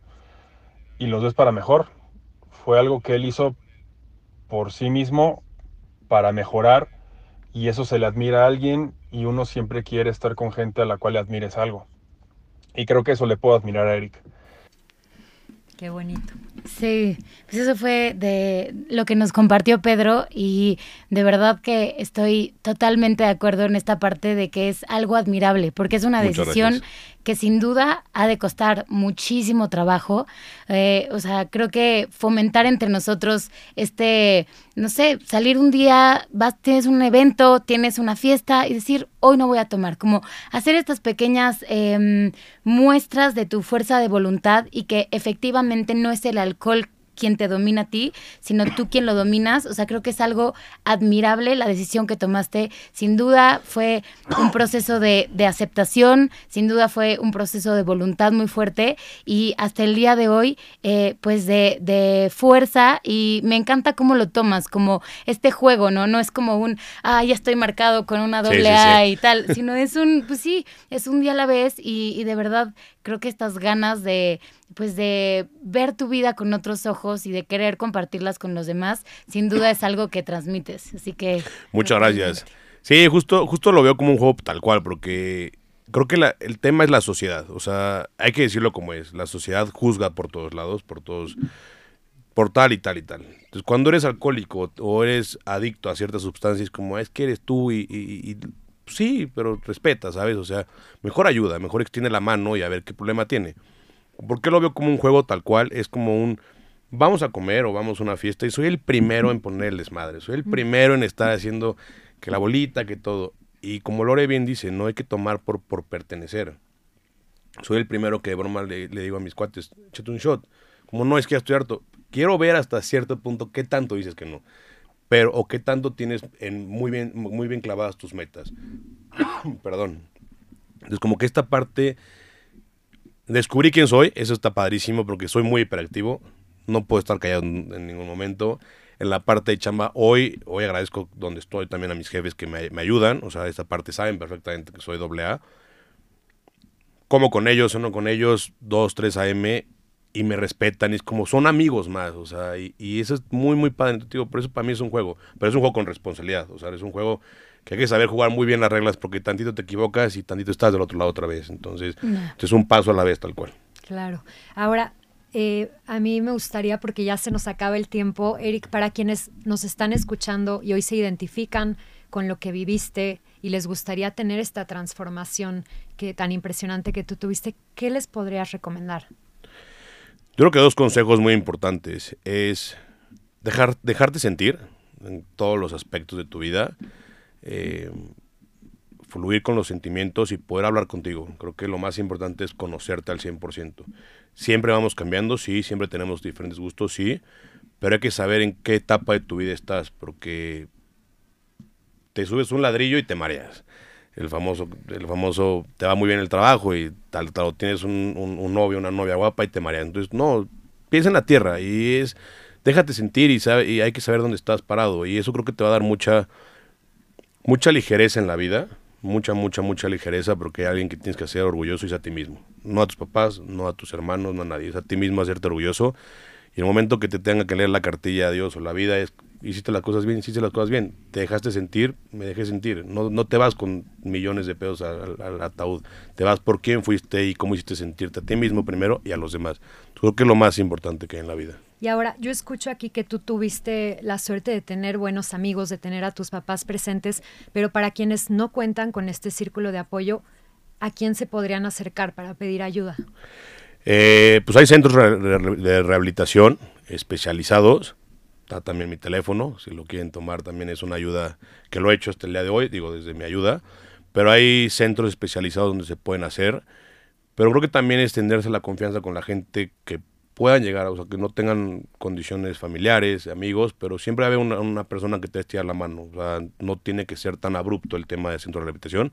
y los ves para mejor. Fue algo que él hizo por sí mismo para mejorar y eso se le admira a alguien y uno siempre quiere estar con gente a la cual le admires algo. Y creo que eso le puedo admirar a Eric. Qué bonito. Sí, pues eso fue de lo que nos compartió Pedro y de verdad que estoy totalmente de acuerdo en esta parte de que es algo admirable, porque es una decisión que sin duda ha de costar muchísimo trabajo. Eh, o sea, creo que fomentar entre nosotros este, no sé, salir un día, vas, tienes un evento, tienes una fiesta y decir, hoy no voy a tomar, como hacer estas pequeñas em, muestras de tu fuerza de voluntad y que efectivamente no es el alcohol quien te domina a ti, sino tú quien lo dominas. O sea, creo que es algo admirable la decisión que tomaste. Sin duda fue un proceso de, aceptación, sin duda fue un proceso de voluntad muy fuerte y hasta el día de hoy, eh, pues de, de, fuerza y me encanta cómo lo tomas, como este juego, ¿no? No es como un, ah, ya estoy marcado con una doble A y tal, sino es un, pues sí, es un día a la vez y, y de verdad creo que estas ganas de, pues de ver tu vida con otros ojos y de querer compartirlas con los demás, sin duda es algo que transmites. Así que... Muchas gracias. Sí, justo, justo lo veo como un juego tal cual, porque creo que el tema es la sociedad. O sea, hay que decirlo como es. La sociedad juzga por todos lados, por todos, por tal y tal y tal. Entonces, cuando eres alcohólico o eres adicto a ciertas sustancias, como es que eres tú y sí, pero respeta, ¿sabes? O sea, mejor ayuda, mejor extiende la mano y a ver qué problema tiene. ¿Por qué lo veo como un juego tal cual? Es como un vamos a comer o vamos a una fiesta y soy el primero en ponerles madre, soy el primero en estar haciendo que la bolita, que todo. Y como Lore bien dice, no hay que tomar por, por pertenecer. Soy el primero que de broma le, digo a mis cuates, échate un shot. Como no es que ya estoy harto. Quiero ver hasta cierto punto qué tanto dices que no pero o qué tanto tienes en muy bien, muy bien clavadas tus metas. Perdón. Entonces, como que esta parte, descubrí quién soy, eso está padrísimo porque soy muy hiperactivo, no puedo estar callado en, ningún momento. en la parte de chamba. Hoy, hoy agradezco donde estoy también a mis jefes que me, me ayudan, o sea, esta parte saben perfectamente que soy doble A. Como con ellos, uno con ellos, 2, 3 AM y me respetan y es como son amigos más, o sea, y, y eso es muy, muy padre. Digo, por eso para mí es un juego, pero es un juego con responsabilidad, o sea, es un juego que hay que saber jugar muy bien las reglas porque tantito te equivocas y tantito estás del otro lado otra vez. Entonces, es un paso a la vez tal cual. Claro. Ahora, eh, a mí me gustaría, porque ya se nos acaba el tiempo, Eric, para quienes nos están escuchando y hoy se identifican con lo que viviste y les gustaría tener esta transformación que tan impresionante que tú tuviste, ¿qué les podrías recomendar? Yo creo que dos consejos muy importantes es dejar, dejarte sentir en todos los aspectos de tu vida eh, fluir con los sentimientos y poder hablar contigo. Creo que lo más importante es conocerte al 100%. Siempre vamos cambiando, sí, siempre tenemos diferentes gustos, sí, pero hay que saber en qué etapa de tu vida estás, porque te subes un ladrillo y te mareas. El famoso, el famoso, te va muy bien el trabajo y tal, tal, tienes un, un, novio, una novia guapa y te mareas. Entonces, no, piensa en la tierra y es, déjate sentir y, sabe, y hay que saber dónde estás parado. Y eso creo que te va a dar mucha, mucha ligereza en la vida, mucha, mucha, mucha ligereza, porque hay alguien que tienes que ser orgulloso y es a ti mismo. No a tus papás, no a tus hermanos, no a nadie, es a ti mismo hacerte orgulloso. Y el momento que te tenga que leer la cartilla a Dios o la vida es, hiciste las cosas bien, hiciste las cosas bien, te dejaste sentir, me dejé sentir. No, no te vas con millones de pesos al, al, ataúd, te vas por quién fuiste y cómo hiciste sentirte a ti mismo primero y a los demás. Creo que es lo más importante que hay en la vida. Y ahora, yo escucho aquí que tú tuviste la suerte de tener buenos amigos, de tener a tus papás presentes, pero para quienes no cuentan con este círculo de apoyo, ¿a quién se podrían acercar para pedir ayuda? Eh, pues hay centros de rehabilitación especializados. Está también mi teléfono, si lo quieren tomar también es una ayuda que lo he hecho hasta el día de hoy, digo desde mi ayuda. Pero hay centros especializados donde se pueden hacer. Pero creo que también es tenderse la confianza con la gente que puedan llegar, o sea, que no tengan condiciones familiares, amigos, pero siempre hay una, una persona que te estirar la mano. O sea, no tiene que ser tan abrupto el tema del centro de rehabilitación.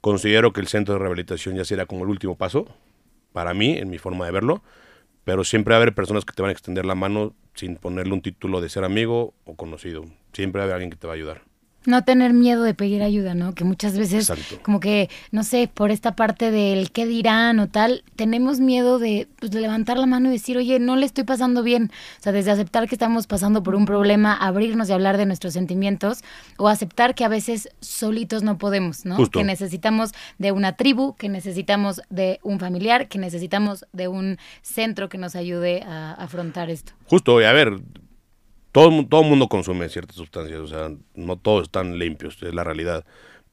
Considero que el centro de rehabilitación ya será como el último paso, para mí, en mi forma de verlo, pero siempre va a haber personas que te van a extender la mano sin ponerle un título de ser amigo o conocido. Siempre va a haber alguien que te va a ayudar. No tener miedo de pedir ayuda, ¿no? Que muchas veces, como que, no sé, por esta parte del qué dirán o tal, tenemos miedo de, pues, de, levantar la mano y decir, oye, no le estoy pasando bien. O sea, desde aceptar que estamos pasando por un problema, abrirnos y hablar de nuestros sentimientos, o aceptar que a veces solitos no podemos, ¿no? Justo. Que necesitamos de una tribu, que necesitamos de un familiar, que necesitamos de un centro que nos ayude a afrontar esto. Justo, y a ver, todo, todo mundo consume ciertas sustancias, o sea, no todos están limpios, es la realidad.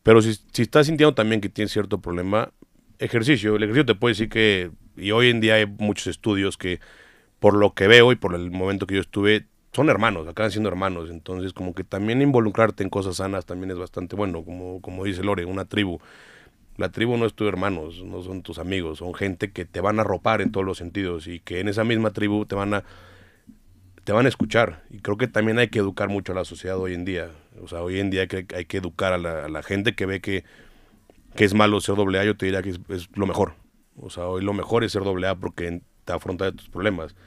Pero si, si estás sintiendo también que tienes cierto problema, ejercicio, el ejercicio te puede decir que, y hoy en día hay muchos estudios que, por lo que veo y por el momento que yo estuve, son hermanos, acaban siendo hermanos, entonces como que también involucrarte en cosas sanas también es bastante bueno, como, como dice Lore, una tribu. La tribu no es tu hermanos, no son tus amigos, son gente que te van a ropar en todos los sentidos y que en esa misma tribu te van a te van a escuchar. Y creo que también hay que educar mucho a la sociedad hoy en día. O sea, hoy en día hay que, hay que educar a la, a la, gente que ve que, que es malo ser doble A, yo te diría que es, es, lo mejor. O sea, hoy lo mejor es ser doble A porque te afronta tus problemas.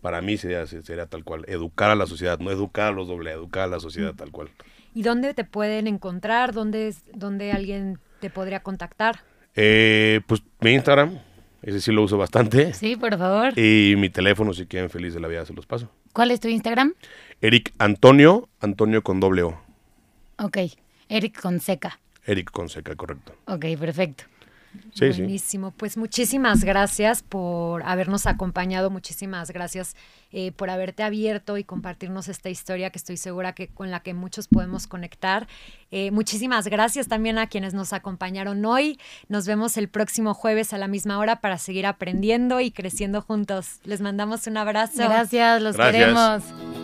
Para mí sería, sería tal cual, educar a la sociedad, no educar a los doble A, educar a la sociedad tal cual. ¿Y dónde te pueden encontrar? ¿Dónde, dónde alguien te podría contactar? Eh, pues mi Instagram, ese sí lo uso bastante. Sí, por favor. Y mi teléfono, si quieren feliz de la vida, se los paso. ¿Cuál es tu Instagram? Eric Antonio, Antonio con doble O. Ok, Eric con seca. Eric con seca, correcto. Ok, perfecto. Sí, Buenísimo. Sí. Pues muchísimas gracias por habernos acompañado, muchísimas gracias eh, por haberte abierto y compartirnos esta historia que estoy segura que con la que muchos podemos conectar. Eh, muchísimas gracias también a quienes nos acompañaron hoy. Nos vemos el próximo jueves a la misma hora para seguir aprendiendo y creciendo juntos. Les mandamos un abrazo. Gracias, los gracias. queremos.